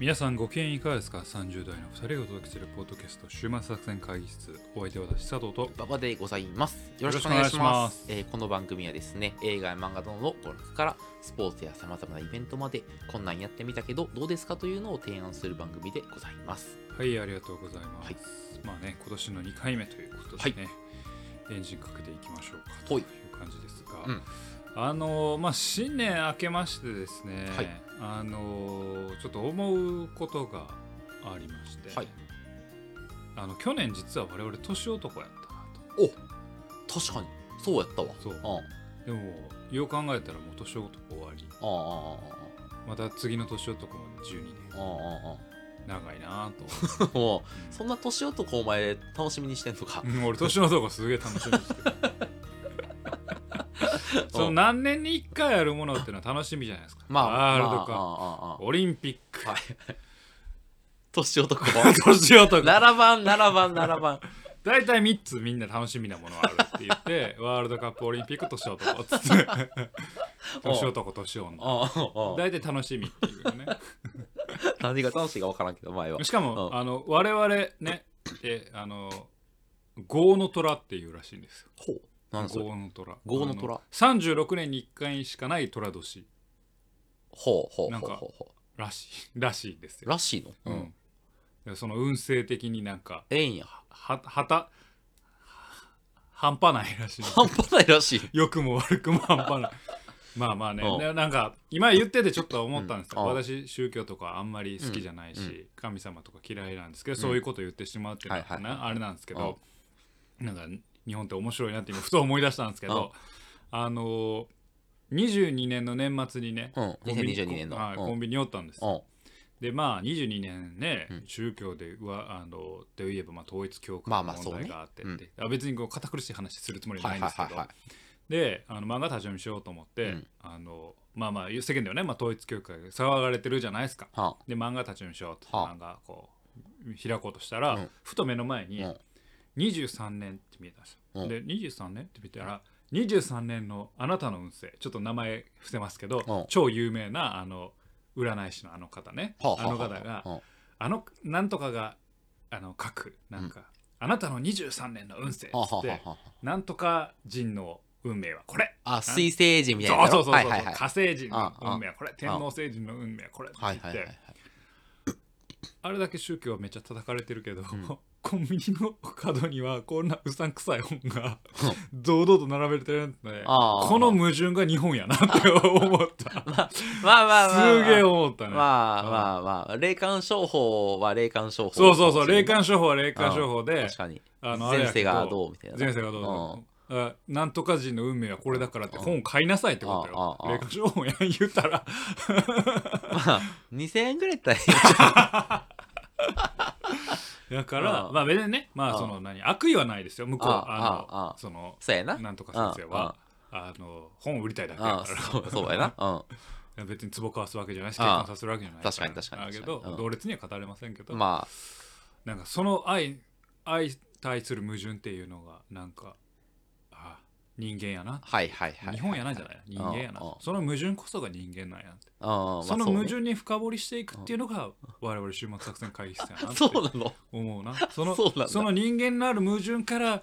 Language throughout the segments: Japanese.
皆さんご機嫌いかがですか ?30 代の2人がお届けするポッドキャスト週末作戦会議室。お相手は私佐藤と馬場でございます。よろしくお願いします。えーこの番組はですね、映画や漫画などの娯楽からスポーツやさまざまなイベントまで、こんなんやってみたけどどうですかというのを提案する番組でございます。はいありがとうございます、はい。まあね今年の2回目ということでね、エンジンかけていきましょうかとはい。いう感じですが、うんあのーまあ新年明けましてですね、はい。あのーちょっと思うことがありまして、はい。あの去年実は我々年男やったなお確かに、そうやったわ。そう。でもよう考えたらもう年男終わり。ああまた次の年男まで12年。あああああ長いなぁと。あ もう、そんな年男お前楽しみにしてんのか。うん俺年の男すげえ楽しみにしてる その何年に1回やるものっていうのは楽しみじゃないですか。まあ、ワールドカップ、まあオリンピック、はい。年男。年男。7番、7番、7番。大体3つみんな楽しみなものあるって言ってワールドカップオリンピック年男っつって。年男年女。大体楽しみっていうね。何が楽しいか分からんけど、前は。しかも、うん。あの我々ねえあの豪の虎っていうらしいんですよ。ほう。何それ。豪の虎豪の虎あ36年に1回しかない虎年。ほうほうなんかほう。ほうほらしい らしいですう。よ、らしいの？うん。でその運勢的になんかええんや。ははた半端ないらしい。半端ないらしい。良くも悪くも半端ない。まあまあね。うん。でなんか今言っててちょっと思ったんですよ、うん。私宗教とかあんまり好きじゃないし、うん。うん。神様とか嫌いなんですけど、そういうこと言ってしまうっていうのはな、はいはいはいあれなんですけど、なんか日本って面白いなって今ふと思い出したんですけど、あのー22年の年末にね、うん。コンビニ2022年の。コンビニにおったんです。でまあ22年ね、うん。宗教ではあので言えばまあ統一教会の問題があってって、あ別にこう堅苦しい話するつもりははないいんですけど。であの漫画立ち読みしようと思って、うん。あのまあまあ世間ではね、まあ、統一教会が騒がれてるじゃないですか。はで漫画立ち読みしようと、はあ。漫画こう開こうとしたら、うん。ふと目の前にうん23年って見えたんですよ、うん。で23年って見たら23年のあなたの運勢ちょっと名前伏せますけど、うん。超有名なあの占い師のあの方ね、はあの方が、うん。あのなんとかがあの書くなんか、あなたの23年の運勢っって、なんとか人の運命はこれ。あ、水星人みたいな。そうそうそうそう、はいはいはい。火星人のああ運命はこれ。天王星人の運命はこれって言って、はいはいはいはい。あれだけ宗教はめっちゃ叩かれてるけど、んコンビニの角にはこんなうさんくさい本が堂々と並べてるんでこの矛盾が日本やなって思った。まあまあまあまあ。すげえ思ったね、まあまあまあ、霊感商法は霊感商法。そうそうそう霊感商法は霊感商法で確かに。あの前世がどうみたいな。前世がどうあなんとか人の運命はこれだからって本買いなさいってことよ。霊感商法やん言ったら。まあ、2000円ぐらいやったらいい だからああまあ別にねまあああその何悪意はないですよ向こうあああああのそのそうやな。なんとか先生は。あの本を売りたいだけああだからそうやな。うん。別に壺交わすわけじゃないしああ結婚させるわけじゃないら。確かに確かにだけど同列には語れませんけどまなんかその愛愛対する矛盾っていうのがなんかあ人間やな。あ、はいはいはい。日本やなじゃない？人間やな。その矛盾こそが人間なんやその矛盾に深掘りしていくっていうのが我々終末作戦会議室やなそうなの。思うな。そのその人間のある矛盾から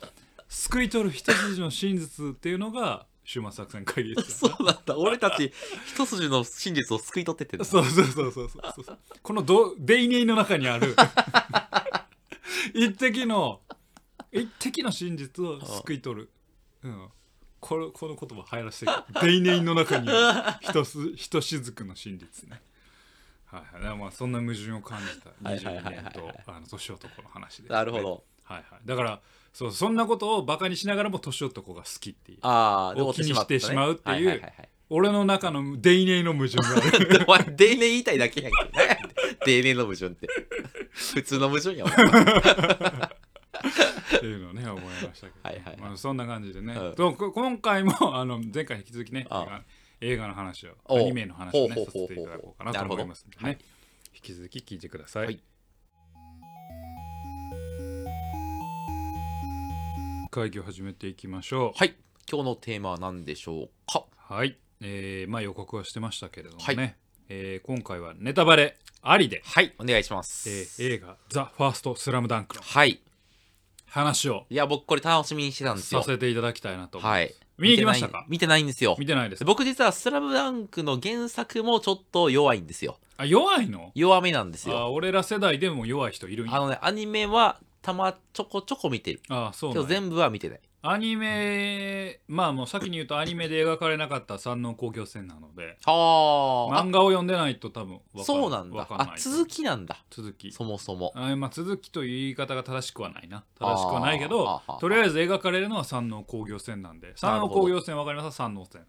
救い取る一筋の真実っていうのが終末作戦会議室そやうなんだ。俺たち、一筋の真実を救い取ってってそうそうそうそうそう。このどデイネイの中にある 一滴の一滴の真実を救い取る、うん、これこの言葉流行らせてデイネイの中にひとすひとしずくの真実ね。はいはい、まあそんな矛盾を感じた22はいはいはいはい年とあの年男の話です、なるほど。はいはい、だからそうそんなことをバカにしながらも年男が好きっていうあを気にしてしまうっていう俺の中のデイネイの矛盾がある。デーネ言いたいだけやんけ。どね。デーネの矛盾って。普通の矛盾やん。っていうのをね思いましたけど、はいはいはい。まあ、そんな感じでね、うん。今回も あの前回に引き続きねあ映画の話をおアニメの話をねさせていただこうかなと思いますのでね、なる引き続き聞いてください、はい。会議を始めていきましょう。はい。今日のテーマは何でしょうか？はい、えーまあ予告はしてましたけれどもね、はい。えー今回はネタバレありで、はい。お願いしまえす、ー映画「ザ・ファーストスラムダンクのはい話を。いや僕これ楽しみにしてたんですよ。させていただきたいなと。はい。見に行きましたか？見てないんですよ。見てないです。僕実は「スラムダンクの原作もちょっと弱いんですよ。あ弱いの？弱めなんですよ。あ俺ら世代でも弱い人いるんや。あのねアニメはたまちょこちょこ見てる。あそうけど全部は見てないアニメまあもう先に言うとアニメで描かれなかった山王工業戦なのではあ。漫画を読んでないと多分わかそうなんだ。続きなんだ。続き。そもそも。あまあ、続きという言い方が正しくはないな。正しくはないけあどーとりあえず描かれるのは山王工業戦なんで山王工業戦わかります？山王戦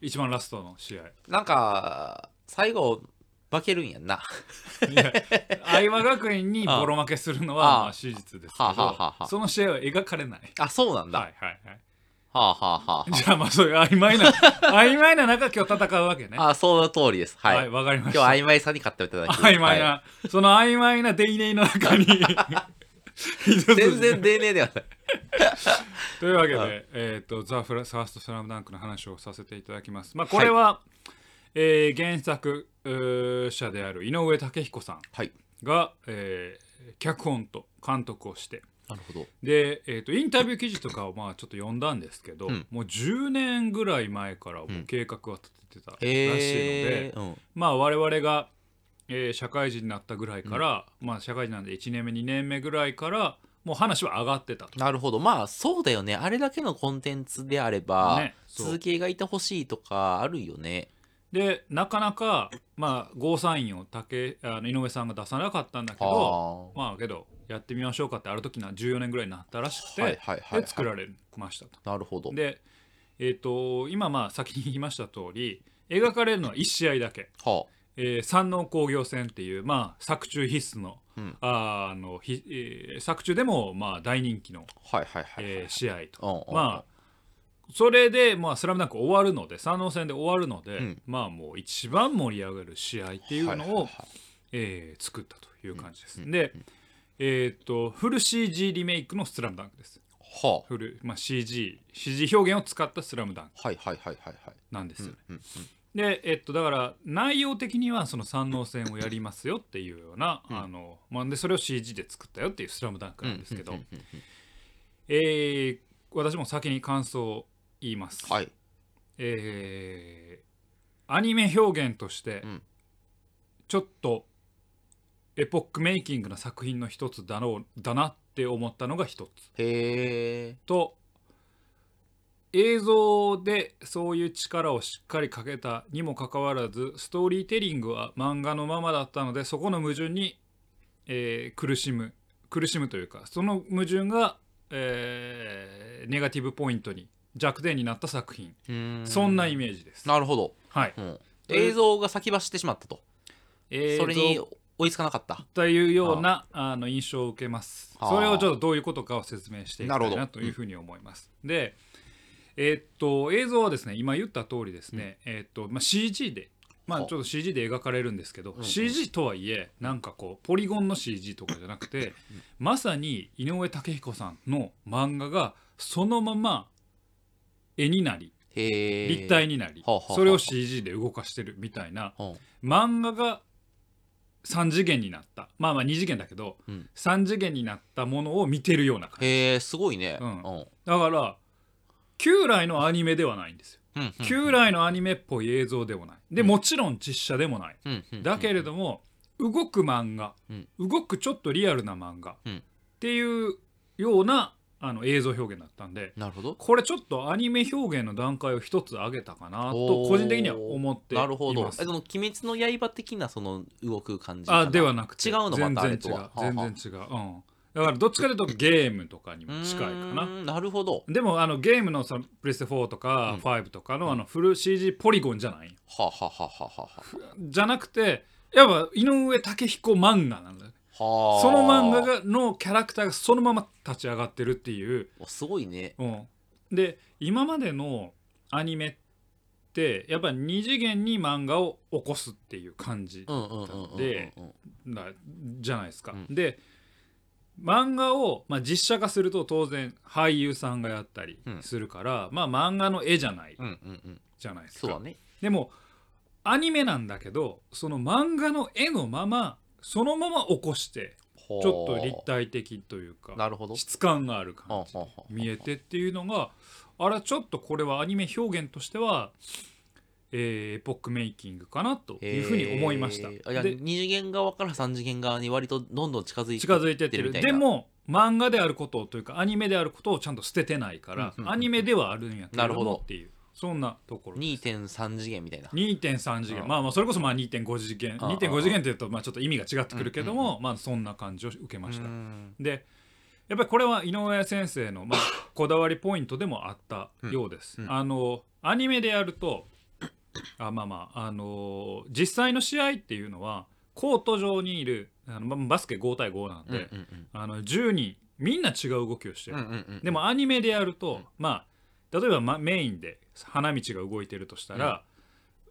一番ラストの試合。なんか最後負けるんやんな。相葉学園にボロ負けするのは史実ですけどあその試合は描かれない。あそうなんだ、はいはいはい。はあはあはあ。じゃあまあそういう曖昧な 曖昧な中今日戦うわけね。あその通りです。はい、はいわかりました。今日は曖昧さに勝っていただき曖昧な、はい。その曖昧なデイネイの中に。全然丁寧ではない。というわけで、はいえっ、と、ザ・フラファースト・スラムダンクの話をさせていただきます。まあ、これは、えー原作者である井上武彦さんはい。が、えー脚本と監督をして、なるほど。で、えー、とインタビュー記事とかをまあちょっと読んだんですけど、うん。もう10年ぐらい前からもう計画は立ててたらしいので、うん。まあ我々が、えー社会人になったぐらいから、まあ社会人なんで1年目2年目ぐらいからもう話は上がってたと。なるほど。まあそうだよね。あれだけのコンテンツであれば、ね続きがいてほしいとかあるよねでなかなかまあゴーサインを竹あの井上さんが出さなかったんだけどあまあけどやってみましょうかってある時な14年ぐらいになったらしくて、はいはいはいはい。で作られましたと。なるほど。でえっ、と今まあ先に言いました通り描かれるのは1試合だけ。はえー山王工業戦っていう、まあ、作中必須の,、うん。あーあのひえー作中でも、まあ、大人気の、試合と。まあそれで、まあ、スラムダンク終わるので山王戦で終わるので、うん。まあもう一番盛り上がる試合っていうのを、はいえー作ったという感じです。うんで、えーっとフル CG リメイクの「スラムダンクです。はフル、まあ、CG, CG 表現を使った「スラムダンクあはいはいはいはいはい。なんですよね。うんうん。で、えっと、だから内容的にはその三能戦をやりますよっていうような、うん。あのまあ、でそれを CG で作ったよっていう「スラムダンクうんなんですけど、えー私も先に感想を言います。はい。えーアニメ表現としてうん。ちょっとエポックメイキングな作品の一つだろうだなって思ったのが一つ。へえと映像でそういう力をしっかりかけたにもかかわらずストーリーテリングは漫画のままだったのでそこの矛盾に、えー苦しむ苦しむというかその矛盾が、えーネガティブポイントに弱点になった作品。そんなイメージです。なるほど、はい、うん、映像が先走ってしまったと、映それに像追いつかなかった。というようなあの印象を受けます。それをちょっとどういうことかを説明していきたないなというふうに思います。で、えーっと映像はですね今言った通りですね、えーっとまあ、CG で、まあ、はちょっと CG で描かれるんですけど、んうん。CG とはいえなんかこうポリゴンの CG とかじゃなくて、まさに井上武彦さんの漫画がそのまま絵になり立体になり、それを CG で動かしてるみたいなうん。漫画が3次元になった。まあまあ2次元だけど、うん。3次元になったものを見てるような感じ。へえすごいね。うん。うん。だから旧来のアニメではないんですよ、旧来のアニメっぽい映像でもない。でうん。もちろん実写でもない、だけれども動く漫画、動くちょっとリアルな漫画、うん。っていうようなあの映像表現だったんでなるほど。これちょっとアニメ表現の段階を一つ上げたかなと個人的には思っています。なるほど。えその「鬼滅の刃」的なその動く感じあではなくて違うのまたあれと全然違う。は全然違う、うん、だからどっちかというとゲームとかにも近いかな。んなるほど。でもあのゲームのそのプレステ4とかうん。5とかのあのフル CG ポリゴンじゃない？ははははははじゃなくてやっぱ井上武彦漫画なんだその漫画がのキャラクターがそのまま立ち上がってるっていう、おすごいね。うん、で今までのアニメってやっぱ二次元に漫画を起こすっていう感じうんうんうんうんうんでじゃないですか。うん。で漫画を、まあ、実写化すると当然俳優さんがやったりするから、まあ漫画の絵じゃないうんうんうん。じゃないですか。でもアニメなんだけどその漫画の絵のままそのまま起こしてちょっと立体的というかなるほど。質感がある感じ見えてっていうのがあらちょっとこれはアニメ表現としては、えーエポックメイキングかなというふうに思いました。えー。で二次元側から三次元側に割とどんどん近づいて近づいてってるでも漫画であることというかアニメであることをちゃんと捨ててないから、アニメではあるんやけれどなるほどもっていうそんなところです。2.3次元みたいな。2.3次元。うん。まあまあそれこそまあ2.5次元。うん。うん2.5次元っていうとまあちょっと意味が違ってくるけどもまあそんな感じを受けました。うん。でやっぱりこれは井上先生のまあこだわりポイントでもあったようです、あのアニメでやるとあまあまああの実際の試合っていうのはコート上にいるあのまバスケ5対5なんで、あの10人みんな違う動きをしてる、でもアニメでやると、うん。まあ例えば、ま、メインで花道が動いてるとしたら、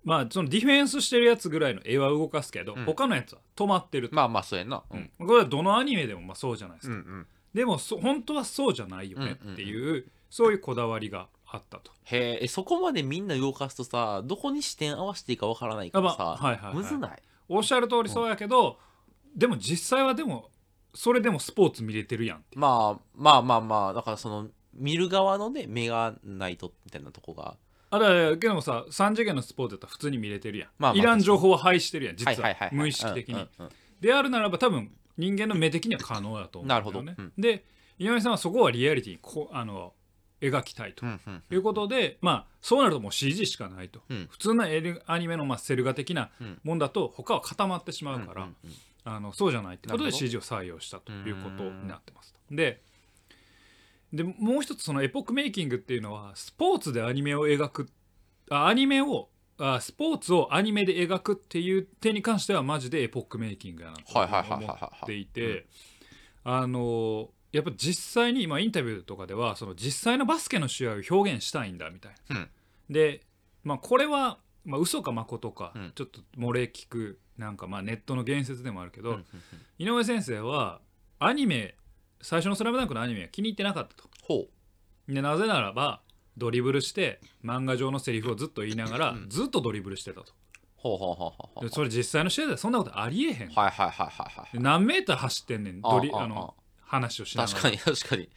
まあそのディフェンスしてるやつぐらいの絵は動かすけど、うん。他のやつは止まってると、まあまあそうやんな。ううん。んこれはどのアニメでもまあそうじゃないですか、うんうん。でもそ本当はそうじゃないよねっていう,、そういうこだわりがあったと。へえそこまでみんな動かすとさどこに視点合わせていいかわからないからさ、あまあはいはいはい。むずない？おっしゃる通りそうやけど、でも実際はでもそれでもスポーツ見れてるやんってまあまあまあまあだからその見る側のね目がないとみたいなとこが。あらけどもさ3次元のスポーツだったら普通に見れてるやん、まあまあいらん情報は排してるやん実は。無意識的に、うんうんうん。であるならば多分人間の目的には可能だと思うんだよね。なるほど。うんで井上さんはそこはリアリティにこあの描きたいと。うんうんいうことで、まあそうなるともう CG しかないと、うん。普通のエルアニメのまあセル画的なうん。もんだと他は固まってしまうから、うんうんうんあのそうじゃないってことでなるほど。CG を採用したということになってますと。ででもう一つそのエポックメイキングっていうのはスポーツでアニメを描くあアニメをあスポーツをアニメで描くっていう点に関してはマジでエポックメイキングやなとはいはいはいはいはい思ってい。てあのやっぱ実際に今インタビューとかではその実際のバスケの試合を表現したいんだみたいな。うん。で、まあ、これは、まあ、嘘か誠か、うん。ちょっと漏れ聞くなんかまあネットの言説でもあるけど、うんうんうん。井上先生はアニメ最初の「スラムダンクのアニメは気に入ってなかったと。ほでなぜならばドリブルして漫画上のセリフをずっと言いながら、うん。ずっとドリブルしてたと。うほうほうほうほうほう。でそれ実際の試合ではそんなことありえへん、はいはいはいはいはい。で何メーター走ってんねんドリあああの話をしながら。確かに確かに。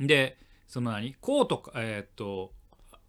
でその何？コートかえーっと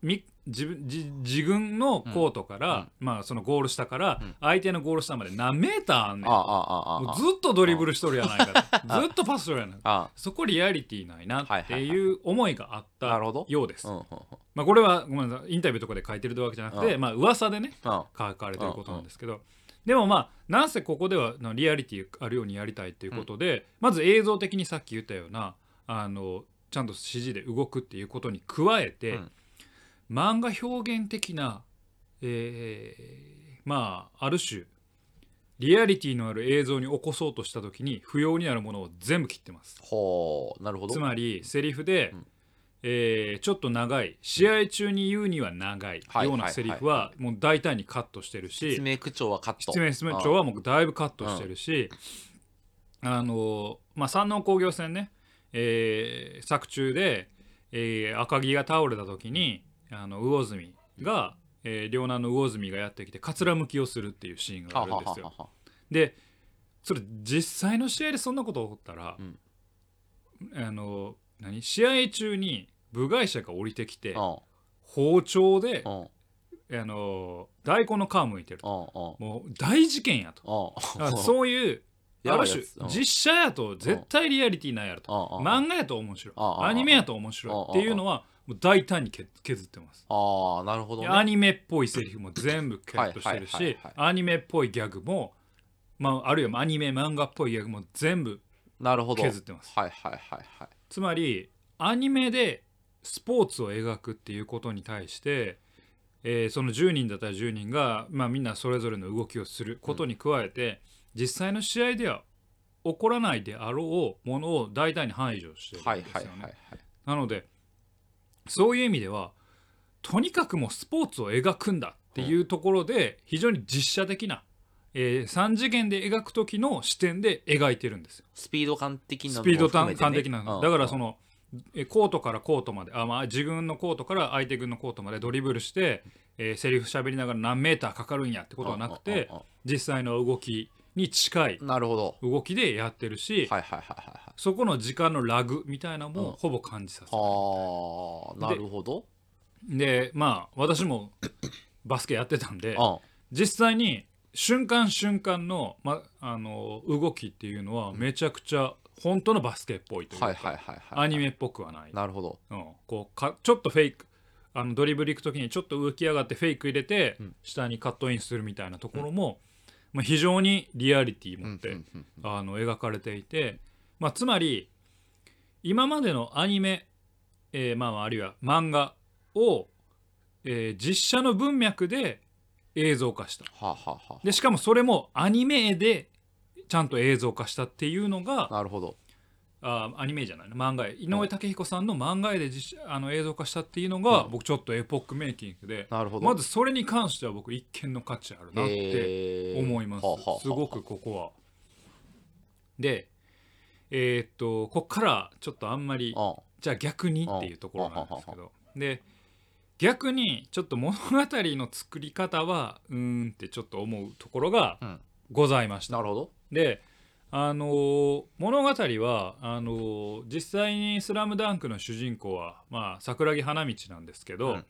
み自分自自分のコートから、まあそのゴール下からうん。相手のゴール下まで何メーターあんねん。もうずっとドリブルしとるやないかと。ずっとパスしとるやないかあそこリアリティないなっていう思いがあったようです。まあこれはごめんなさい。インタビューとかで書いてるわけじゃなくて、うん。まあ噂でねうん書かれてることなんですけど、でもまあなんせここではのリアリティあるようにやりたいっていうことで、まず映像的にさっき言ったようなあのちゃんと指示で動くっていうことに加えて、うん漫画表現的な、えーまあある種リアリティのある映像に起こそうとした時に不要になるものを全部切ってます。ほうなるほど。つまりセリフで、うん。えーちょっと長い。試合中に言うには長い。はいようなセリフはもう大胆にカットしてるし説明口調はカット。説明説明帳はもうだいぶカットしてるしあのまあ山王工業戦ね、えー作中で、えー赤木が倒れた時にあの魚住が、えー両南の魚住がやってきてかつらむきをするっていうシーンがあははるんですよ。は。はでそれ実際の試合でそんなこと起こったら、うん。あの何？試合中に部外者が降りてきてうん。包丁でうん。あの大根の皮むいてると。もう大事件やと。そういうある種実写やと絶対リアリティないやろと。うんうん漫画やと面白い。うんうんアニメやと面白いっていうのはもう大胆にけ削ってます。ああなるほどね。アニメっぽいセリフも全部カットしてるしアニメっぽいギャグもまああるいはアニメ漫画っぽいギャグも全部なるほど。削ってます。はいはいはいはい。つまりアニメでスポーツを描くっていうことに対して、えーその10人だったら10人が、まあ、みんなそれぞれの動きをすることに加えて、実際の試合では起こらないであろうものを大胆に排除してるんはいですよね。なのでそういう意味ではとにかくもうスポーツを描くんだっていうところで非常に実写的な、え3次元で描く時の視点で描いてるんですよ。スピード感的なのスピード感的なだからそのえコートからコートまであ、まあ、自分のコートから相手軍のコートまでドリブルして、えーセリフ喋りながら何メーターかかるんやってことはなくて実際の動きに近いあなるほど。動きでやってるし、はいはいはいはいはい。そこの時間のラグみたいなのうん。もほぼ感じさせる、はあなるほど。でまあ私も バスケやってたんであ実際に瞬間瞬間の,、ま、あの動きっていうのはめちゃくちゃ本当のバスケっぽいというか、はいはいはいはいアニメっぽくはない、なるほど。うん、こうかちょっとフェイクあのドリブル行く時にちょっと浮き上がってフェイク入れて、うん。下にカットインするみたいなところも、まあ、非常にリアリティ持って、あの描かれていて、まあ、つまり今までのアニメ、えーまあまああるいは漫画を、えー実写の文脈で映像化した。はあはあはあ。でしかもそれもアニメでちゃんと映像化したっていうのがなるほどあアニメじゃないの漫画絵。井上武彦さんの漫画絵であの映像化したっていうのが、うん。僕ちょっとエポックメイキングでなるほど。まずそれに関しては僕一見の価値あるなって思います、すごくここは。でえーっとこっからちょっとあんまりあじゃあ逆にっていうところなんですけど。で逆にちょっと物語の作り方はうーんってちょっと思うところがうん。ございました。なるほど。であのー物語はあのー実際に「スラムダンクの主人公は、まあ、桜木花道なんですけど、うん。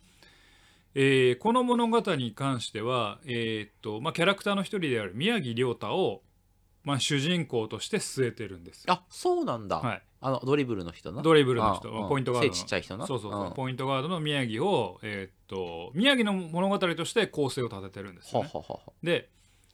えーこの物語に関しては、えーっとまあ、キャラクターの一人である宮城亮太を、まあ、主人公として据えてるんです。よ。あそうなんだ、はい、あのドリブルの人なドリブルの人。ポイントガードの。背ちっちゃい人なそうそうそう、ん。ポイントガードの宮城を、えーっと宮城の物語として構成を立ててるんですよ、ね。はははは。で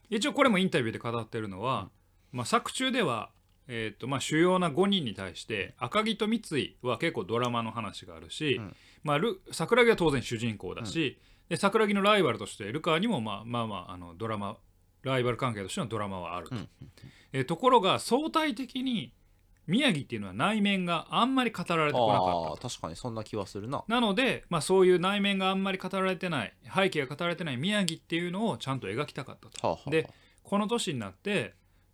一応これもインタビューで語ってるのは、まあ、作中では、えーとまあ、主要な5人に対して赤木と三井は結構ドラマの話があるし、うん。まあ、ル桜木は当然主人公だし、で桜木のライバルとしてルカにもまあまあまああのドラマライバル関係としてのドラマはあると、うん。えーところが相対的に宮城っていうのは内面があんまり語られてこなかった確かにそんな気はするな。なので、まあ、そういう内面があんまり語られてない背景が語られてない宮城っていうのをちゃんと描きたかったと。はあはあ。でこの年になって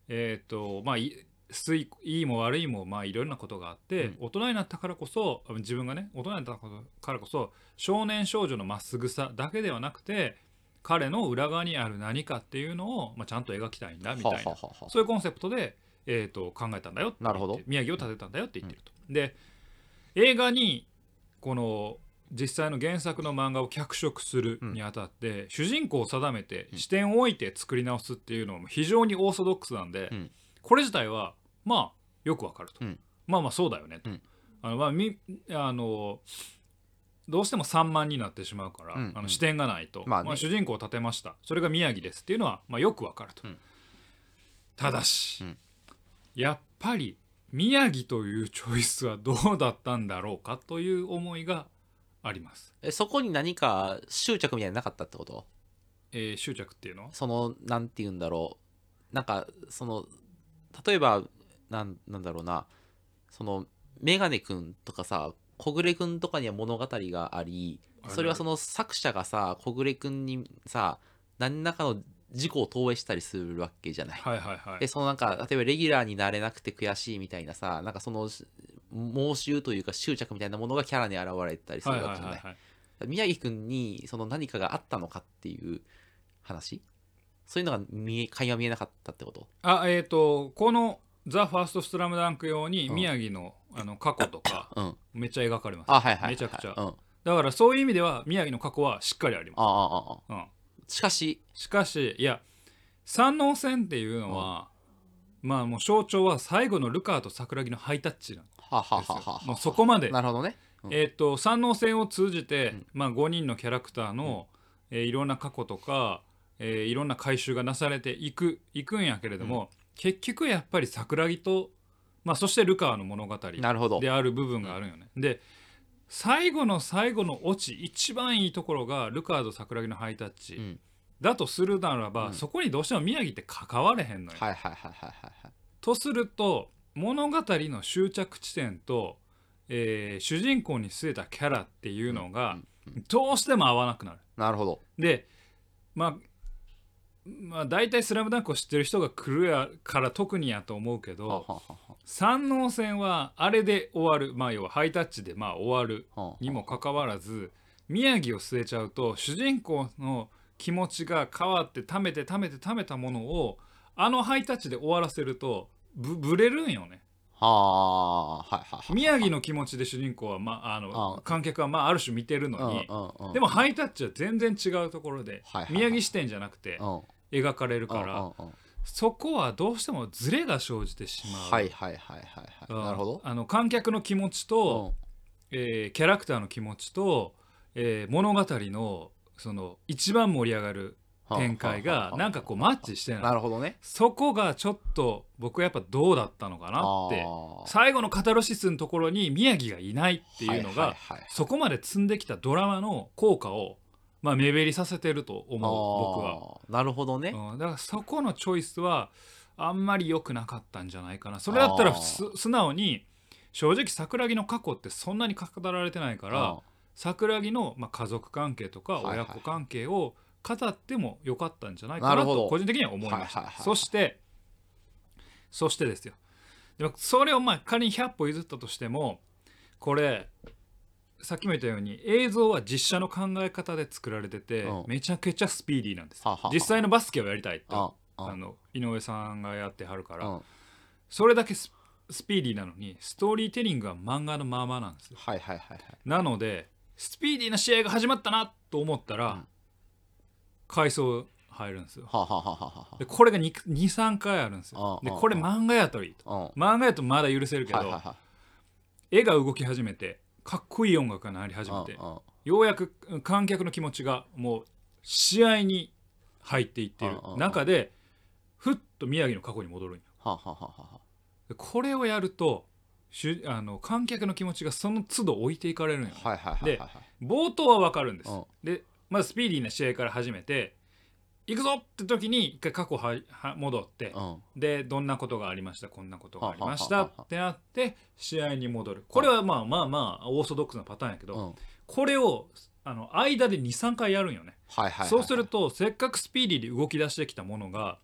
えっ、とまあいすいも悪いもまあいろんなことがあって、うん。大人になったからこそ自分がね大人になったからこそ少年少女のまっすぐさだけではなくて彼の裏側にある何かっていうのを、まあ、ちゃんと描きたいんだみたいな、そういうコンセプトで、えー、と考えたんだよなるほど。宮城を立てたんだよって言ってると。で映画にこの実際の原作の漫画を脚色するにあたって、主人公を定めて視点を置いて作り直すっていうのも非常にオーソドックスなんで、うん。これ自体はまあよくわかると、うん。まあまあそうだよねと、うん。あのまあみあのどうしても散漫になってしまうから、うん。あの視点がないと、まあね。主人公を立てました。それが宮城ですっていうのは、まあ、よくわかると、うん。ただし、うん。やっぱり宮城というチョイスはどうだったんだろうかという思いがあります、えそこに何か執着みたいなのなかったってこと？えー執着っていうの？はそのなんて言うんだろう。なんかその例えばなんなんだろうな。そのメガネくんとかさ小暮くんとかには物語がありある。それはその作者がさ小暮くんにさ何らかの事故を投影したりするわけじゃない。はいはいはい。でそのなんか例えばレギュラーになれなくて悔しいみたいなさなんかその猛襲というか執着みたいなものがキャラに現れたりするはいわけじゃない。宮城くんにその何かがあったのかっていう話？そういうのが見え垣間見えなかったってこと？あえっ、とこの「ザ・ファーストスラムダンク用にうん。宮城のあの過去とかうん。めっちゃ描かれます、あはいはいはいはい。めちゃくちゃ。うん、あだからそういう意味では宮城の過去はしっかりありまああああす、うん、しかし？しかしいや三能線っていうのは、まあもう象徴は最後のルカーと桜木のハイタッチなんではははすよははもうそこまで。なるほどね、うん。えっ、と三能線を通じて、うん。まあ、5人のキャラクターの、えーいろんな過去とか、えーいろんな回収がなされていくいくんやけれども、結局やっぱり桜木と、まあ、そしてルカーの物語である部分があるよね。で最後の最後のオチ一番いいところがルカーと桜木のハイタッチ、うん。だとするならば、うん。そこにどうしても宮城って関われへんのよ。はいはいはいはいはい。とすると物語の終着地点と、えー主人公に据えたキャラっていうのが、うんどうしても合わなくなる。なるほど。でまあまあ大体「スラムダンクを知ってる人が来るやから特にやと思うけどははは三能戦はあれで終わる。まあ要はハイタッチでまあ終わるにもかかわらず宮城を据えちゃうと主人公の気持ちが変わって貯めて貯めて貯めたものをあのハイタッチで終わらせるとぶぶれるんよね。はあはいはいはい。宮城の気持ちで主人公は、まあ、あのあ観客はまあある種見てるのにでもハイタッチは全然違うところではい宮城視点じゃなくてうん。描かれるかうんらそこはどうしてもズレが生じてしまう。はいはいはいはいうん。はいなるほど。あの観客の気持ちと、えーキャラクターの気持ちと、えー物語のその一番盛り上がる展開がなんかこうマッチしてないなるほどね。そこがちょっと僕はやっぱどうだったのかなって最後のカタルシスのところに宮城がいないっていうのが、はいはいはいそこまで積んできたドラマの効果を、まあ、目減りさせてると思う僕は、なるほどね。うん、だからそこのチョイスはあんまり良くなかったんじゃないかな。それだったら素直に正直桜木の過去ってそんなに語られてないから桜木の、まあ、家族関係とかはいはい。親子関係を語ってもよかったんじゃないかなと個人的には思いました、はいはいはいはい。そしてそしてですよ。でもそれをまあ仮に100歩譲ったとしてもこれさっきも言ったように映像は実写の考え方で作られてて、うん。めちゃくちゃスピーディーなんです。実際のバスケをやりたいとあの井上さんがやってはるから、うん。それだけススピーディーなのにストーリーテリングは漫画のままなんですよ。はいはいはいはい。なのでスピーディーな試合が始まったなと思ったら、うん回想入るんですよ。はあはあはあはあでこれが23回あるんですよ。でこれ漫画やといいと。うん。漫画やとまだ許せるけど、はいはいはい。絵が動き始めてかっこいい音楽が鳴り始めてようやく観客の気持ちがもう試合に入っていっている中でふっと宮城の過去に戻るんよ。はあはあはあはあ。でこれをやるとしゅあの観客の気持ちがその都度置いていかれるんよ。はいはいはいではい。冒頭は分かるんです。うん。でまずスピーディーな試合から始めて行くぞって時に一回過去はは戻ってうん。でどんなことがありましたこんなことがありましははははたってなって試合に戻る。これはまあまあまあオーソドックスなパターンやけど、うん。これをあの間で23回やるんよね、はいはいはいそうするとせっかくスピーディーに動き出してきたものが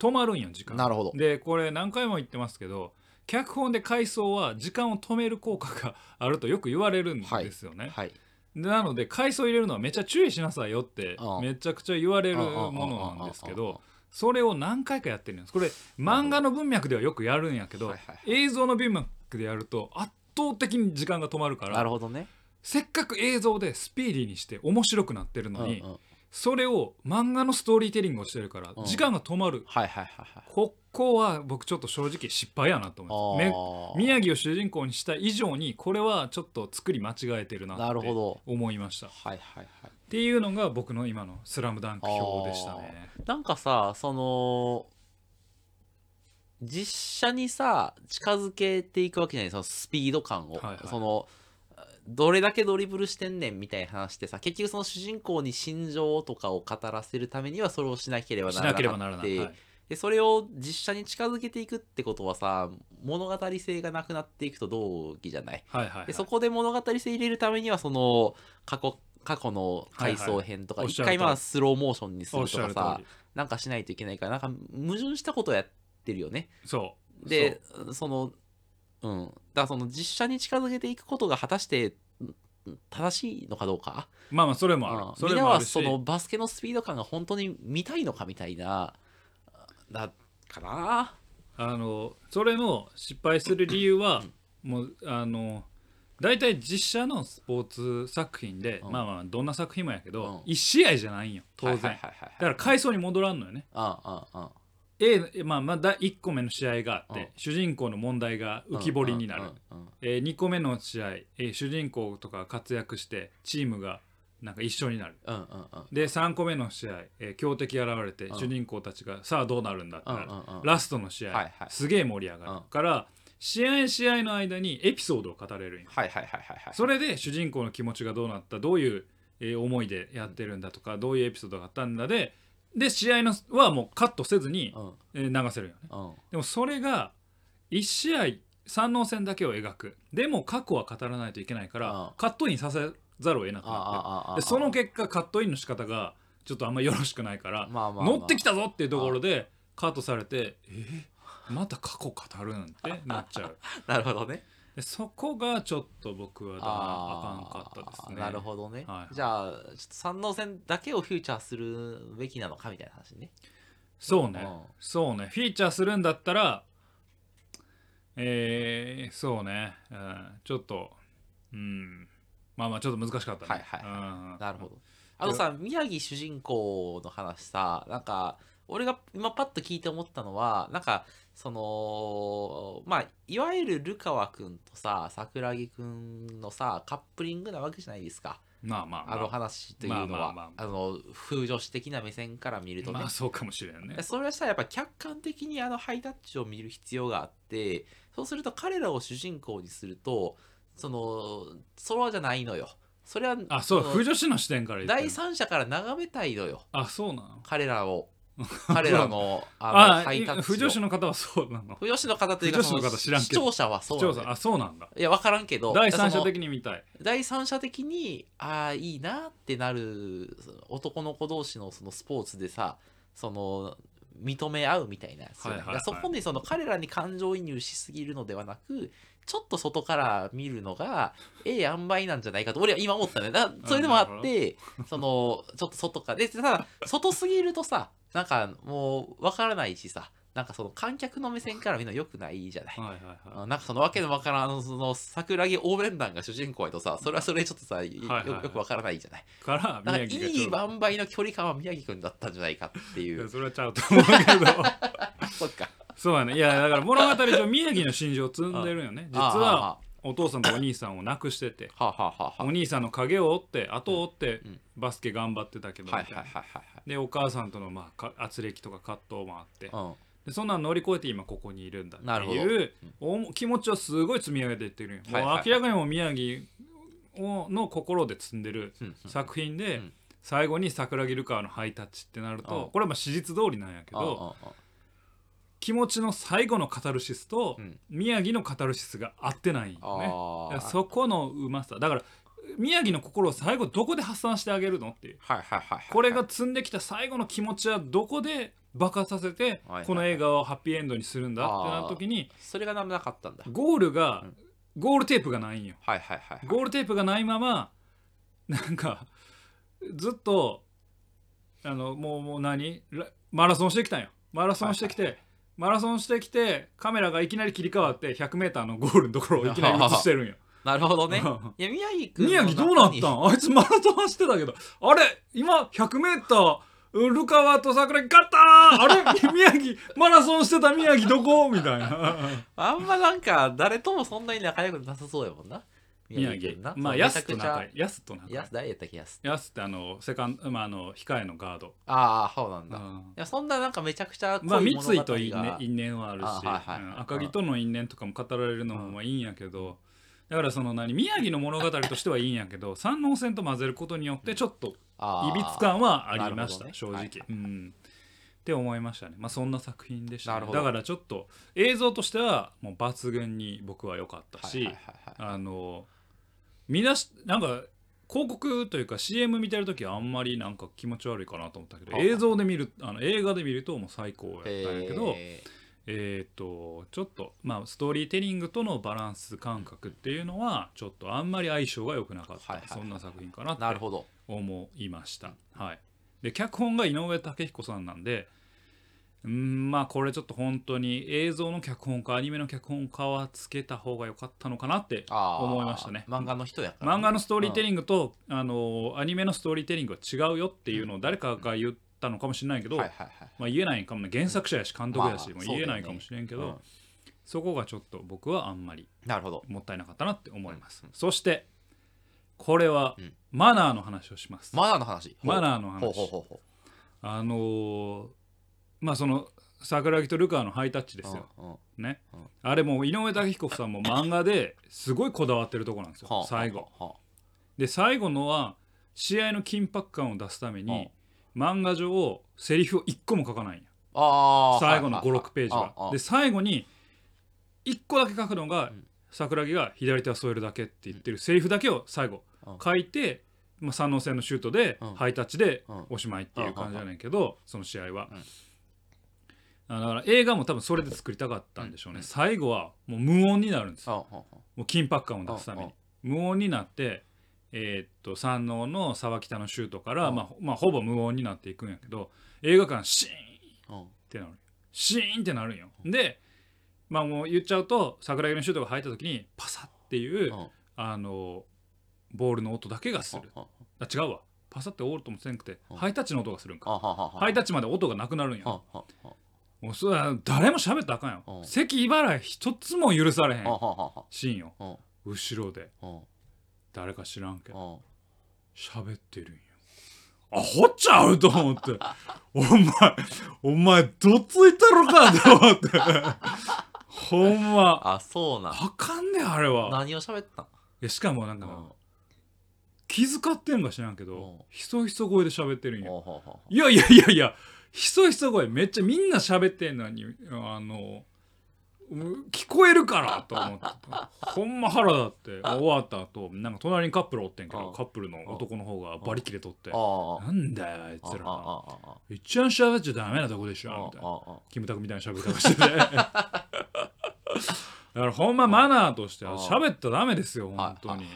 止まるんよ時間。なるほど。でこれ何回も言ってますけど脚本で回想は時間を止める効果があるとよく言われるんですよね、はいなので回想入れるのはめっちゃ注意しなさいよってうんめちゃくちゃ言われるものなんですけどそれを何回かやってるんです。これ漫画の文脈ではよくやるんやけど映像の文脈でやると圧倒的に時間が止まるかならるほどね。せっかく映像でスピーディーにして面白くなってるのにうんうんそれを漫画のストーリーテリングをしてるからうん。時間が止まる。はいはいはいはい。ここは僕ちょっと正直失敗やなと思います。めあー。宮城を主人公にした以上にこれはちょっと作り間違えてるななるってほど。思いました。っはいはいはい。ていうのが僕の今の「スラムダンク表でしたね。なんかさその実写にさ近づけていくわけじゃないそのスピード感を、はいはい。そのどれだけドリブルしてんねんみたいな話ってさ結局その主人公に心情とかを語らせるためにはそれをしなければならなしなければならない、くてはい。でそれを実写に近づけていくってことはさ物語性がなくなっていくと同義じゃない？はいはいはい。でそこで物語性入れるためにはその過去過去の回想編とか一はいはい。回まあスローモーションにするとかさり。なんかしないといけないからなんか矛盾したことをやってるよね。そう。でそのうん。だからその実写に近づけていくことが果たしてん正しいのかどうか？まあまあそれもある。うん。そみんなはそのバスケのスピード感が本当に見たいのかみたいなだかなあのそれの失敗する理由はもうあの大体実写のスポーツ作品で、うん。まあまあどんな作品もやけど、うん。一試合じゃないんよ当然、だから回想に戻らんのよね。ああああ A まあまあだ1個目の試合があって、うん。主人公の問題が浮き彫りになる、うんうんうんえー2個目の試合、えー主人公とかが活躍してチームがなんか一緒になる。うんうんうん。で3個目の試合、えー強敵現れてうん。主人公たちがさあどうなるんだってなる、うんうんうん。ラストの試合、はいはい。すげえ盛り上がる、うん。から試合試合の間にエピソードを語れるんよ。はいはいはいはいはい。それで主人公の気持ちがどうなったどういう、えー思いでやってるんだとかどういうエピソードがあったんだでで試合のはもうカットせずに、うん。えー流せるよね。うん。でもそれが1試合三能戦だけを描く。でも過去は語らないといけないから、うん。カットインさせざるを得なくなって。あああるでその結果カットインの仕方がちょっとあんまよろしくないから、まあまあまあ乗ってきたぞっていうところでカットされてえまた過去語るんってなっちゃう。なるほどねでそこがちょっと僕はだああかんかったですね。なるほどね、はいじゃあちょっと三能線だけをフューチャーするべきなのかみたいな話ね。そうね、うん。そうね。フィーチャーするんだったらえー、そうね、うん、ちょっとうん。まあまあちょっと難しかったね。はいはいうん。なるほど。あとさ宮城主人公の話さなんか俺が今パッと聞いて思ったのはなんかそのまあいわゆるルカワくんとさ桜木くんのさカップリングなわけじゃないですか。まあまあまあ。あの話というのは、まあまあまああ。の風女子的な目線から見るとね、まあそうかもしれんね。それはさやっぱ客観的にあのハイタッチを見る必要があってそうすると彼らを主人公にするとそのそうじゃないのよ。それはあそうの不女子の視点から第三者から眺めたいのよ。あそうなの。彼らを 彼らのあのあハイタッチを。不女子の方はそうなの。不女子の方というか視聴者はそうなのよ。視聴者あそうなんだ。いや分からんけど第三者的に見たい。第三者的にああいいなってなる男の子同士のそのスポーツでさその認め合うみたいなはいはいそこでその彼らに感情移入しすぎるのではなくちょっと外から見るのがええ塩梅なんじゃないかと俺は今思ったねだそれでもあってそのちょっと外から。でただ外すぎるとさなんかもう分からないしさ。なんかその観客の目線から見るのよくないじゃない。はいはいはい。あなんかそのわけのわからんあのその桜木応援団が主人公やとさそれはそれでちょっとさ、よくわからないじゃない。からだからいい宮城がちょうど塩梅の距離感は宮城くんだったんじゃないかっていいうやうそれはちゃうと思うけど。そっか。そうやね。いやだから物語上宮城の心情を積んでるんよね。実あはお父さんとお兄さんを亡くしててはあはあはあはあ。お兄さんの影を追って後を追ってうんバスケ頑張ってたけどでお母さんとのまあか圧力とか葛藤もあってはいでそんなん乗り越えて今ここにいるんだっていうおも気持ちをすごい積み上げていってるはいはいはい。もう明らかにもう宮城をの心で積んでるうんうんうん。作品で、うん。最後に桜木ルカワのハイタッチってなると、うん。これはまあ史実通りなんやけど、うんうんうん気持ちの最後のカタルシスと、うん。宮城のカタルシスが合ってないよね。あー。だからそこのうまさ。だから宮城の心を最後どこで発散してあげるのっていう。はいはいはいはいこれが積んできた最後の気持ちはどこで爆発させてはいこの映画をハッピーエンドにするんだってなった時にそれがなかったんだ。ゴールがうん。ゴールテープがないんよ。はいはいはいはい。ゴールテープがないままなんかずっとあのもうもう何？ラマラソンしてきたんよ。マラソンしてきて、マラソンしてきてカメラがいきなり切り替わって 100m のゴールのところをいきなり映してるんよ。なるほどね。いや宮城くんの宮城どうなったん？あいつマラソン走ってたけど。あれ？今 100m ルカワと桜木勝った！ーあれ？宮城マラソンしてた宮城どこ？みたいな。あんまなんか誰ともそんなに仲良くなさそうやもんな宮くんな。城まあそうヤスと仲いいヤスと仲いいやす誰やったっけやすヤスってあのセカンド、まあ、あの控えのガード、ああそうなんだ、いうん。やそんななんかめちゃくちゃまあ三井と因縁因縁はあるし、あはいはいうん赤城との因縁とかも語られるのもうんまあいいんやけど、だからその何宮城の物語としてはいいんやけど三能線と混ぜることによってちょっといびつ感はありました、ね。正直、はいうん。って思いましたね。まあそんな作品でした、ね、だからちょっと映像としてはもう抜群に僕は良かったし、はいはいはいはい。あの見出しなんか広告というか CM 見てる時はあんまりなんか気持ち悪いかなと思ったけどあ映像で見るあの映画で見るともう最高やったんやけどええっ、とちょっとまあストーリーテリングとのバランス感覚っていうのはちょっとあんまり相性が良くなかった、そんな作品かなってーなるほど。思いました。はい、で脚本が井上武彦さんなんでうんまあこれちょっと本当に映像の脚本かアニメの脚本かはつけた方が良かったのかなって思いましたね。漫画の人やからね、漫画のストーリーテリングと、あのアニメのストーリーテリングは違うよっていうのを誰かが言ったのかもしれないけど、まあ、言えないかもね。原作者やし監督やし、まあもう言えないかもしれんけど、うんそこがちょっと僕はあんまりなるほどもったいなかったなって思います、うん。そしてこれはうん。マナーの話をします、マナーの話。マナーの話。あのーまあその桜木とルカワのハイタッチうですよ、ね、うん。あれもう井上武彦さんも漫画ですごいこだわってるとこなんですよ、はあ最後。で最後のは試合の緊迫感を出すために漫画上セリフを1個も書かないんや。最後のはいはいはい。56ページは。で最後に1個だけ書くのがん。桜木が左手は添えるだけって言ってるセリフだけを最後うん。書いてまあ、三能線のシュートでうん。ハイタッチでうん。おしまいっていう感じやねんけどその試合はだから映画も多分それで作りたかったんでしょうね、うん。最後はもう無音になるんですよ。もう緊迫感を出すために。無音になってえーっと山王の沢北のシュートから、うんまあほまあ、ほぼ無音になっていくんやけど映画館シーンっあてなる。シーンってなるんよ。でまあもう言っちゃうと桜木のシュートが入った時にパサッっていう、うんあのボールの音だけがする。ああ。違うわ。パサッてオールともせんくてうんハイタッチの音がするんか。ハイタッチまで音がなくなるんよ。ははもうそ誰も喋ったらあかんよ。うん。咳払い一つも許されへん。ははは。シーンよ。は後ろで。は誰か知らんけど。は喋ってるんよ。アホっちゃうと思って。お前お前どついたろかと思って。ほんま。あそうなん。あかんねあれは。何を喋ったん？いやしかもなんかうん。気遣ってんのか知らんけうん。どひそひそ声で喋ってるんよ。ほうほうほういやいやいやいやひそひそ声めっちゃみんな喋ってんのにあのう聞こえるからと思って。ほんま腹立って終わった後なんか隣にカップルおってんけうんどカップルの男の方がバリ切れとってなんだよあいあつら。一番喋っちゃダメなとこでしょみた。いなキムタクみたいな喋り方してて。だからほんまマナーとしては喋ったらダメですよ本当に。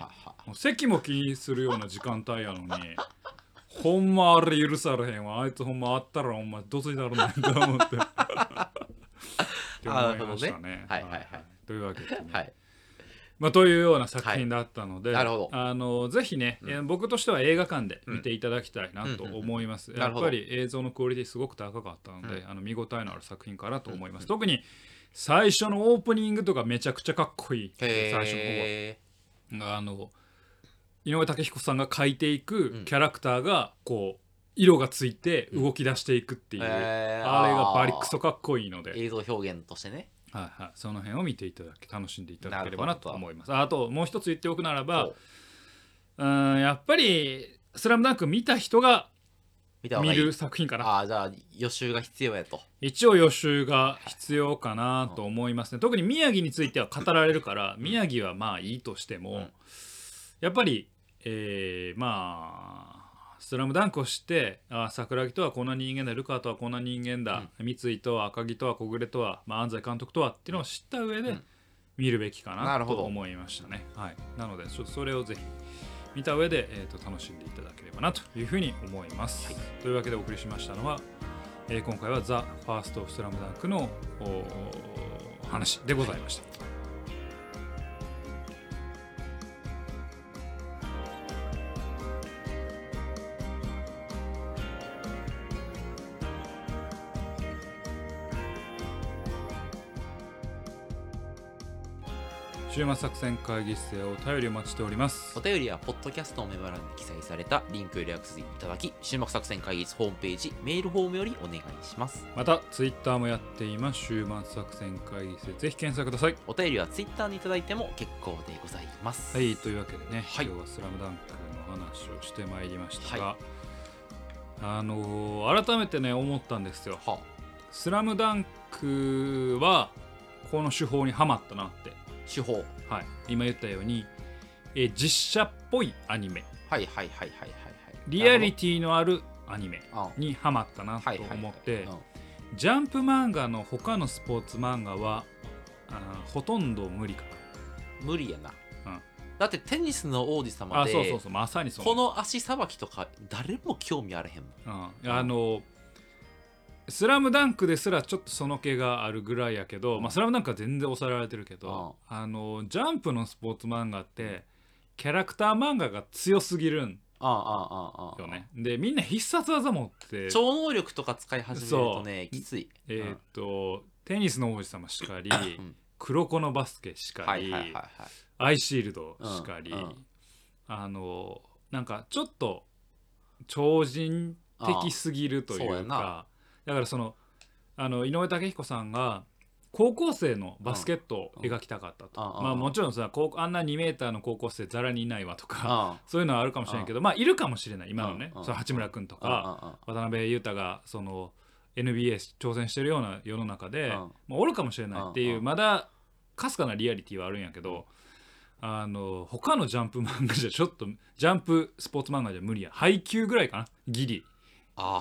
席も気にするような時間帯やのにほんまあれ許されへんわ。あいつほんまあったらほんまどついたろないと思って。って思いましたね。はい。はいはいというわけでね、はい。まあ、というような作品だったので、はい。なるほど。あのぜひね、うん。えー僕としては映画館で見ていただきたいなとうん。思います、やっぱり映像のクオリティすごく高かったので、うん。あの見応えのある作品かなと思います、うん。特に最初のオープニングとかめちゃくちゃかっこいい。最初の方は。へあの井上武彦さんが描いていくうん。キャラクターがこう色がついて動き出していくっていう、へー。あれがバリクソかっこいいので、映像表現としてね。はいはい、その辺を見ていただき楽しんでいただければなと思います。あともう一つ言っておくならばそう。うんやっぱり「スラムダンク見た人が見る作品かな。ああじゃあ予習が必要やと。一応予習が必要かなと思いますね。特に宮城については語られるから宮城はまあいいとしても、うん。やっぱり、えーまあ「スラムダンクを知ってあ桜木とはこんな人間だルカとはこんな人間だ、三井とは赤木とは小暮とは、まあ、安西監督とはっていうのを知った上でうん見るべきかなと思いましたね。はい、なのでちょそれをぜひ見た上で、えー、と楽しんでいただければなというふうに思います。はいというわけでお送りしましたのは、えー今回は「ザ・ファースト・スラムダンクのお話でございました。週末作戦会議室へお便りお待ちしております。お。便りはポッドキャストのメモ欄に記載されたリンクよりアクセスいただき終幕作戦会議室ホームページメールフォームよりお願いします。また、ツイッターもやっています。週末作戦会議室でぜひ検索ください。お便りはツイッターにいただいても結構でございます。はい、というわけでね、はい。今日は「スラムダンクの話をしてまいりました。が、はあのー改めてね思ったんですよ。は「スラムダンクはこの手法にはまったなって、手法。はい、今言ったように、えー実写っぽいアニメ。はいはいはいはいはいはい。リアリティのあるアニメあにはまったなとはいはいはい。思ってうん。ジャンプ漫画の他のスポーツ漫画はあーほとんど無理か無理やな、うん。だってテニスの王子な様であそうそうそうまさにそう。この足さばきとか誰も興味あれへんもん。うん、あの「スラムダンクですらちょっとその気があるぐらいやけど「まあ、スラムダンクは全然抑えられてるけど、あのジャンプのスポーツ漫画ってキャラクター漫画が強すぎるんああああよねでみんな必殺技持って超能力とか使い始めるとねきつい。えーっと、テニスの王子様しかり、ん。黒子のバスケしかり、アイシールドしかり、あのなんかちょっと超人的すぎるというかなだからそのあの井上武彦さんが高校生のバスケットを描きたかったと、うん。うん。まあもちろんさあんな2メーターの高校生ざらにいないわとかあそういうのはあるかもしれないけどまあいるかもしれない今のね。その八村君とあか渡辺裕太がその NBA 挑戦してるような世の中で、うん。まあ、おるかもしれないっていう、まだかすかなリアリティはあるんやけどあの他のジャンプ漫画じゃちょっとジャンプスポーツ漫画じゃ無理や。配給ぐらいかなギリ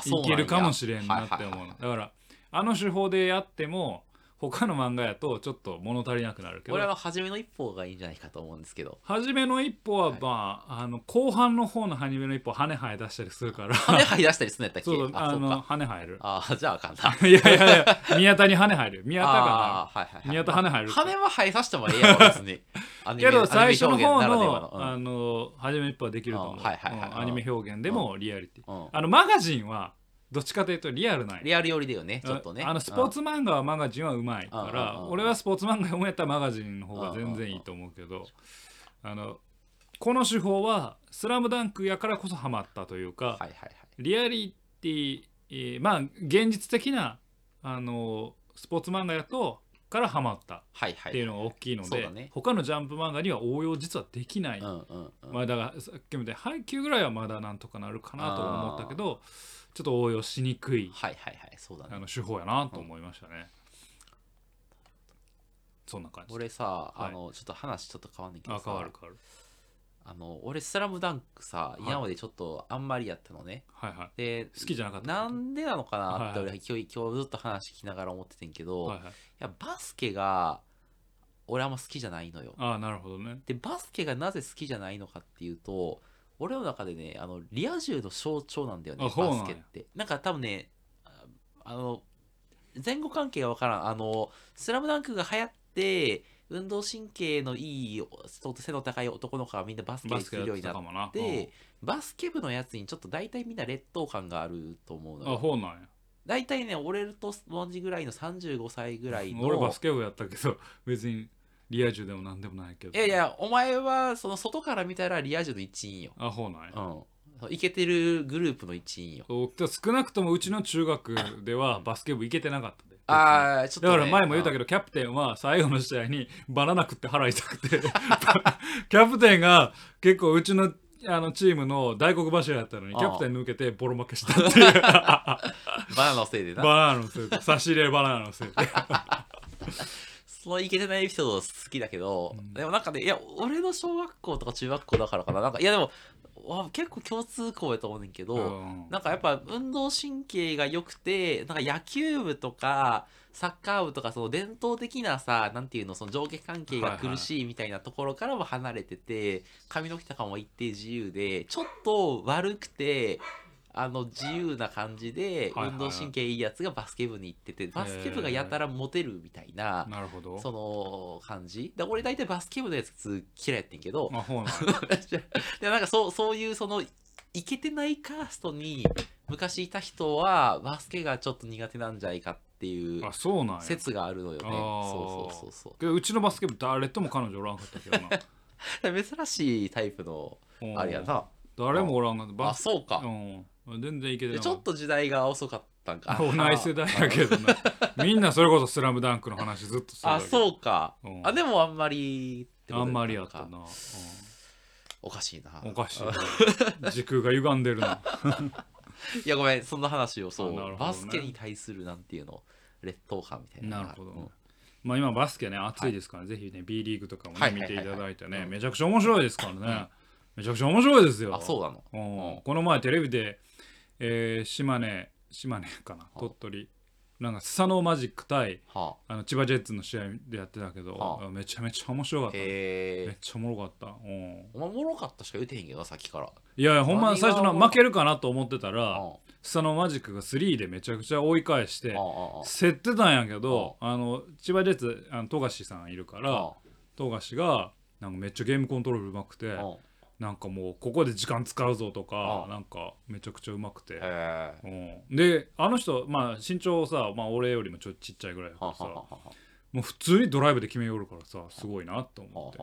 いけるかもしれんなって思うだからあの手法でやっても他の漫画やとちょっと物足りなくなるけど。俺は初めの一歩がいいんじゃないかと思うんですけど。初めの一歩ははい。まあ,、あの後半の方の初めの一歩羽生え出したりするから。羽生え出したりするんやったっけそうあの羽生える。ああじゃああかんな。いやいやいや宮田に羽生える。宮田かあーはいはいはい。な宮田羽生える羽は生えさせてもええやろ別に。けど最初の方の、うん。あの初めの一歩はできると思う、うんはいはいアニメ表現でもリアリティ、うんあのマガジンはどっちかというとリアルなリアル寄りだよねちょっとね。あのスポーツ漫画はマガジンはうまいから俺はスポーツ漫画読むやったらマガジンの方が全然いいと思うけどあのこの手法は「スラムダンクやからこそハマったというかはいはいはい。リアリティえーまあ現実的なあのスポーツ漫画やとからハマったっていうのが大きいので他のジャンプ漫画には応用実はできない。うんうんうん。まあだからさっきみたいに配給ぐらいはまだなんとかなるかなと思ったけどちょっと応用しにくいはいはいはいそうだねあの手法やなと思いましたね。そんな感じ。俺さはいあのちょっと話ちょっと変わんねんけどあさ変わる変わる。あの俺スラムダンクさい今までちょっとあんまりやったのねはいはい。で好きじゃなかったなんでなのかなって俺今日今日ずっと話聞きながら思っててんけど、い、はいはい。やバスケが俺あんま好きじゃないのよああなるほどね。でバスケがなぜ好きじゃないのかっていうと俺の中でねあのリア充の象徴なんだよねあそうなんや。バスケって。なんか多分ねああの前後関係がわからん。あのスラムダンクが流行って運動神経のいい背の高い男の子がみんなバスケバスケやっするようになってたかもな。てバスケ部のやつにちょっと大体みんな劣等感があると思うのうんあよほうなんや。大体ね俺と同じぐらいの35歳ぐらいの俺バスケ部やったけど別にリア充でもなんでもないけど。いやいやお前はその外から見たらリア充の一員よ。あほうなんや。うん。イケてるグループの一員よ。少なくともうちの中学ではバスケ部行けてなかったで。ああちょっと、ね、だから前も言ったけど、キャプテンは最後の試合に バナナ食って腹痛くて。キャプテンが結構うちのあのチームの大黒柱やったのにキャプテン抜けてボロ負けしたっていう。バナナのせいでな。バナナのせいで。差し入れバナナのせいでそのイケてないエピソード好きだけど、うん。でもなんかねいや俺の小学校とか中学校だからかな。なんかいやでもわ結構共通項やと思うねんけど、うん。なんかやっぱ運動神経が良くてなんか野球部とかサッカー部とかその伝統的なさなんていうのその上下関係が苦しい。みたいなところからも離れてて、髪の毛とかも一定自由でちょっと悪くてあの自由な感じで運動神経いいやつがバスケ部に行ってて、バスケ部がやたらモテるみたいな、なるほど。その感じ。で俺大体バスケ部のやつ嫌いやってんけどあほうなんや。でなんかそうそういうそのイケてないカーストに昔いた人はバスケがちょっと苦手なんじゃないかっていうあそうなんや。説があるのよね。そうそうそうけどうちのバスケ部誰とも彼女おらんかったけどな。そ う珍しいタイプのうん。あれやな。誰もおらんかった。あバスそうか。うん全然いけてでなかっちょっと時代が遅かったんか。た同い世代やけどな。みんなそれこそ「スラムダンクの話ずっとするあそうか。うん。あでもあんまりってことあんまりやったな。おかしいな。うんおかしいな。時空が歪んでるな。いやごめんそんな話をそう、あなるほどね。バスケに対するなんていうの？劣等感みたいな。なるほど、うんまあ今バスケね熱いですから、ぜひね B リーグとかもね、はい見ていただいてね、めちゃくちゃ面白いですからね、めちゃくちゃ面白いですよ。あそうなの。うん。うん。この前テレビで、えー島根島根かな？鳥取。なんかスサノーマジック対はあ。の千葉ジェッツの試合でやってたけど、はあ。めちゃめちゃ面白かっあた、めっちゃおもろかった、うん、お前おもろかったしか言うてへんけどなさっきから。いやいやほんま最初の負けるかなと思ってたうらんスサノーマジックが3でめちゃくちゃ追い返して競ってたんやけどあ。の千葉ジェッツあの富樫さんいるからあ。富樫がなんかめっちゃゲームコントロールうまくてあなんかもうここで時間使うぞとかあ。なんかめちゃくちゃうまくて。うん。であの人まあ身長さまあ俺よりもちょっとちっちゃいぐらいだからさもう普通にドライブで決めよるからさすごいなと思って。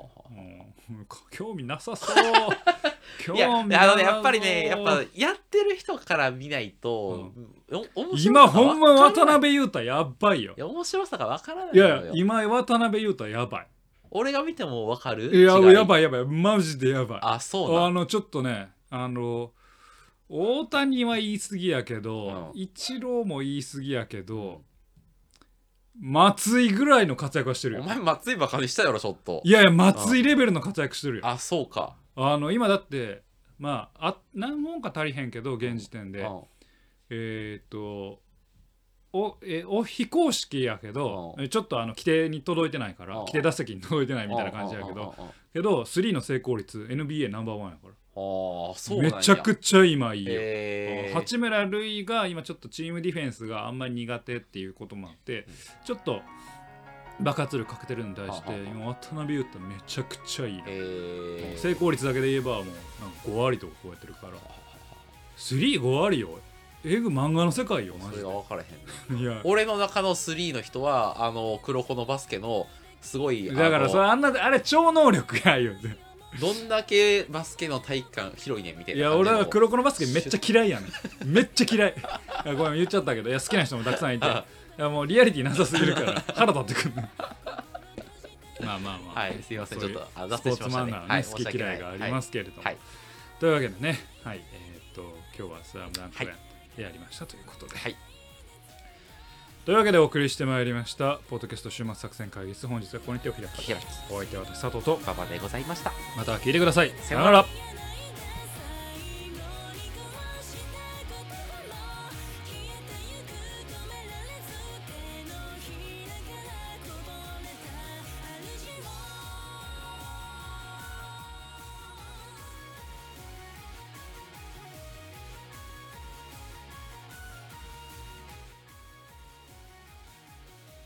うん。興味なさそう。興味なさそう。のねやっぱりねやっぱやってる人から見ないと、お面白さ今がほんま渡辺裕太やばいよ。いや面白さがわからないいや今渡辺裕太やばい俺が見てもわかる？いや違い？やばいやばい。マジでやばい。あそうな。あのちょっとねあの大谷は言い過ぎやけど、うん。イチローも言い過ぎやけど、松井ぐらいの活躍はしてるよ。お前松井バカにしたやろちょっと。いやいや松井レベルの活躍してるよ。あそうか。あの今だってまああ何本か足りへんけど現時点で。うん。えーっとおえお非公式やけどちょっとあの規定に届いてないからうん。規定打席に届いてないみたいな感じやけどけど3の成功率 NBA ナンバーワンやから。そうめちゃくちゃ今いいよ。へー。八村塁が今ちょっとチームディフェンスがあんまり苦手っていうこともあってちょっと爆発力かけてるのに対して今渡辺裕太めちゃくちゃいいね。えー。成功率だけで言えばもうなんか5割とか超えてるから。35割よえぐ漫画の世界よマそれが分からへいや。俺の中の3の人はあの黒子のバスケのすごいだからあのそれあんなあれ超能力やよどんだけバスケの体育館広いねんみたいいやな感じの。俺は黒子のバスケめっちゃ嫌いやねん。めっちゃ嫌い。いやごめん言っちゃったけど。いや好きな人もたくさんいて。い。やもうリアリティなさすぎるから。腹立ってくるまあまあまあ。はいすいません。ちそういうょっとあ脱スポーツましたね。漫画のね、はい好き嫌いがありますけれども、はい。というわけでね。はい。えーっと今日は「スラムダンクややりましたということで、はい。というわけでお送りしてまいりましたポッドキャスト週末作戦会議室。本日はここに手を開き。開きお相手は私佐藤と。馬場でございました。また聞いてください。さよなら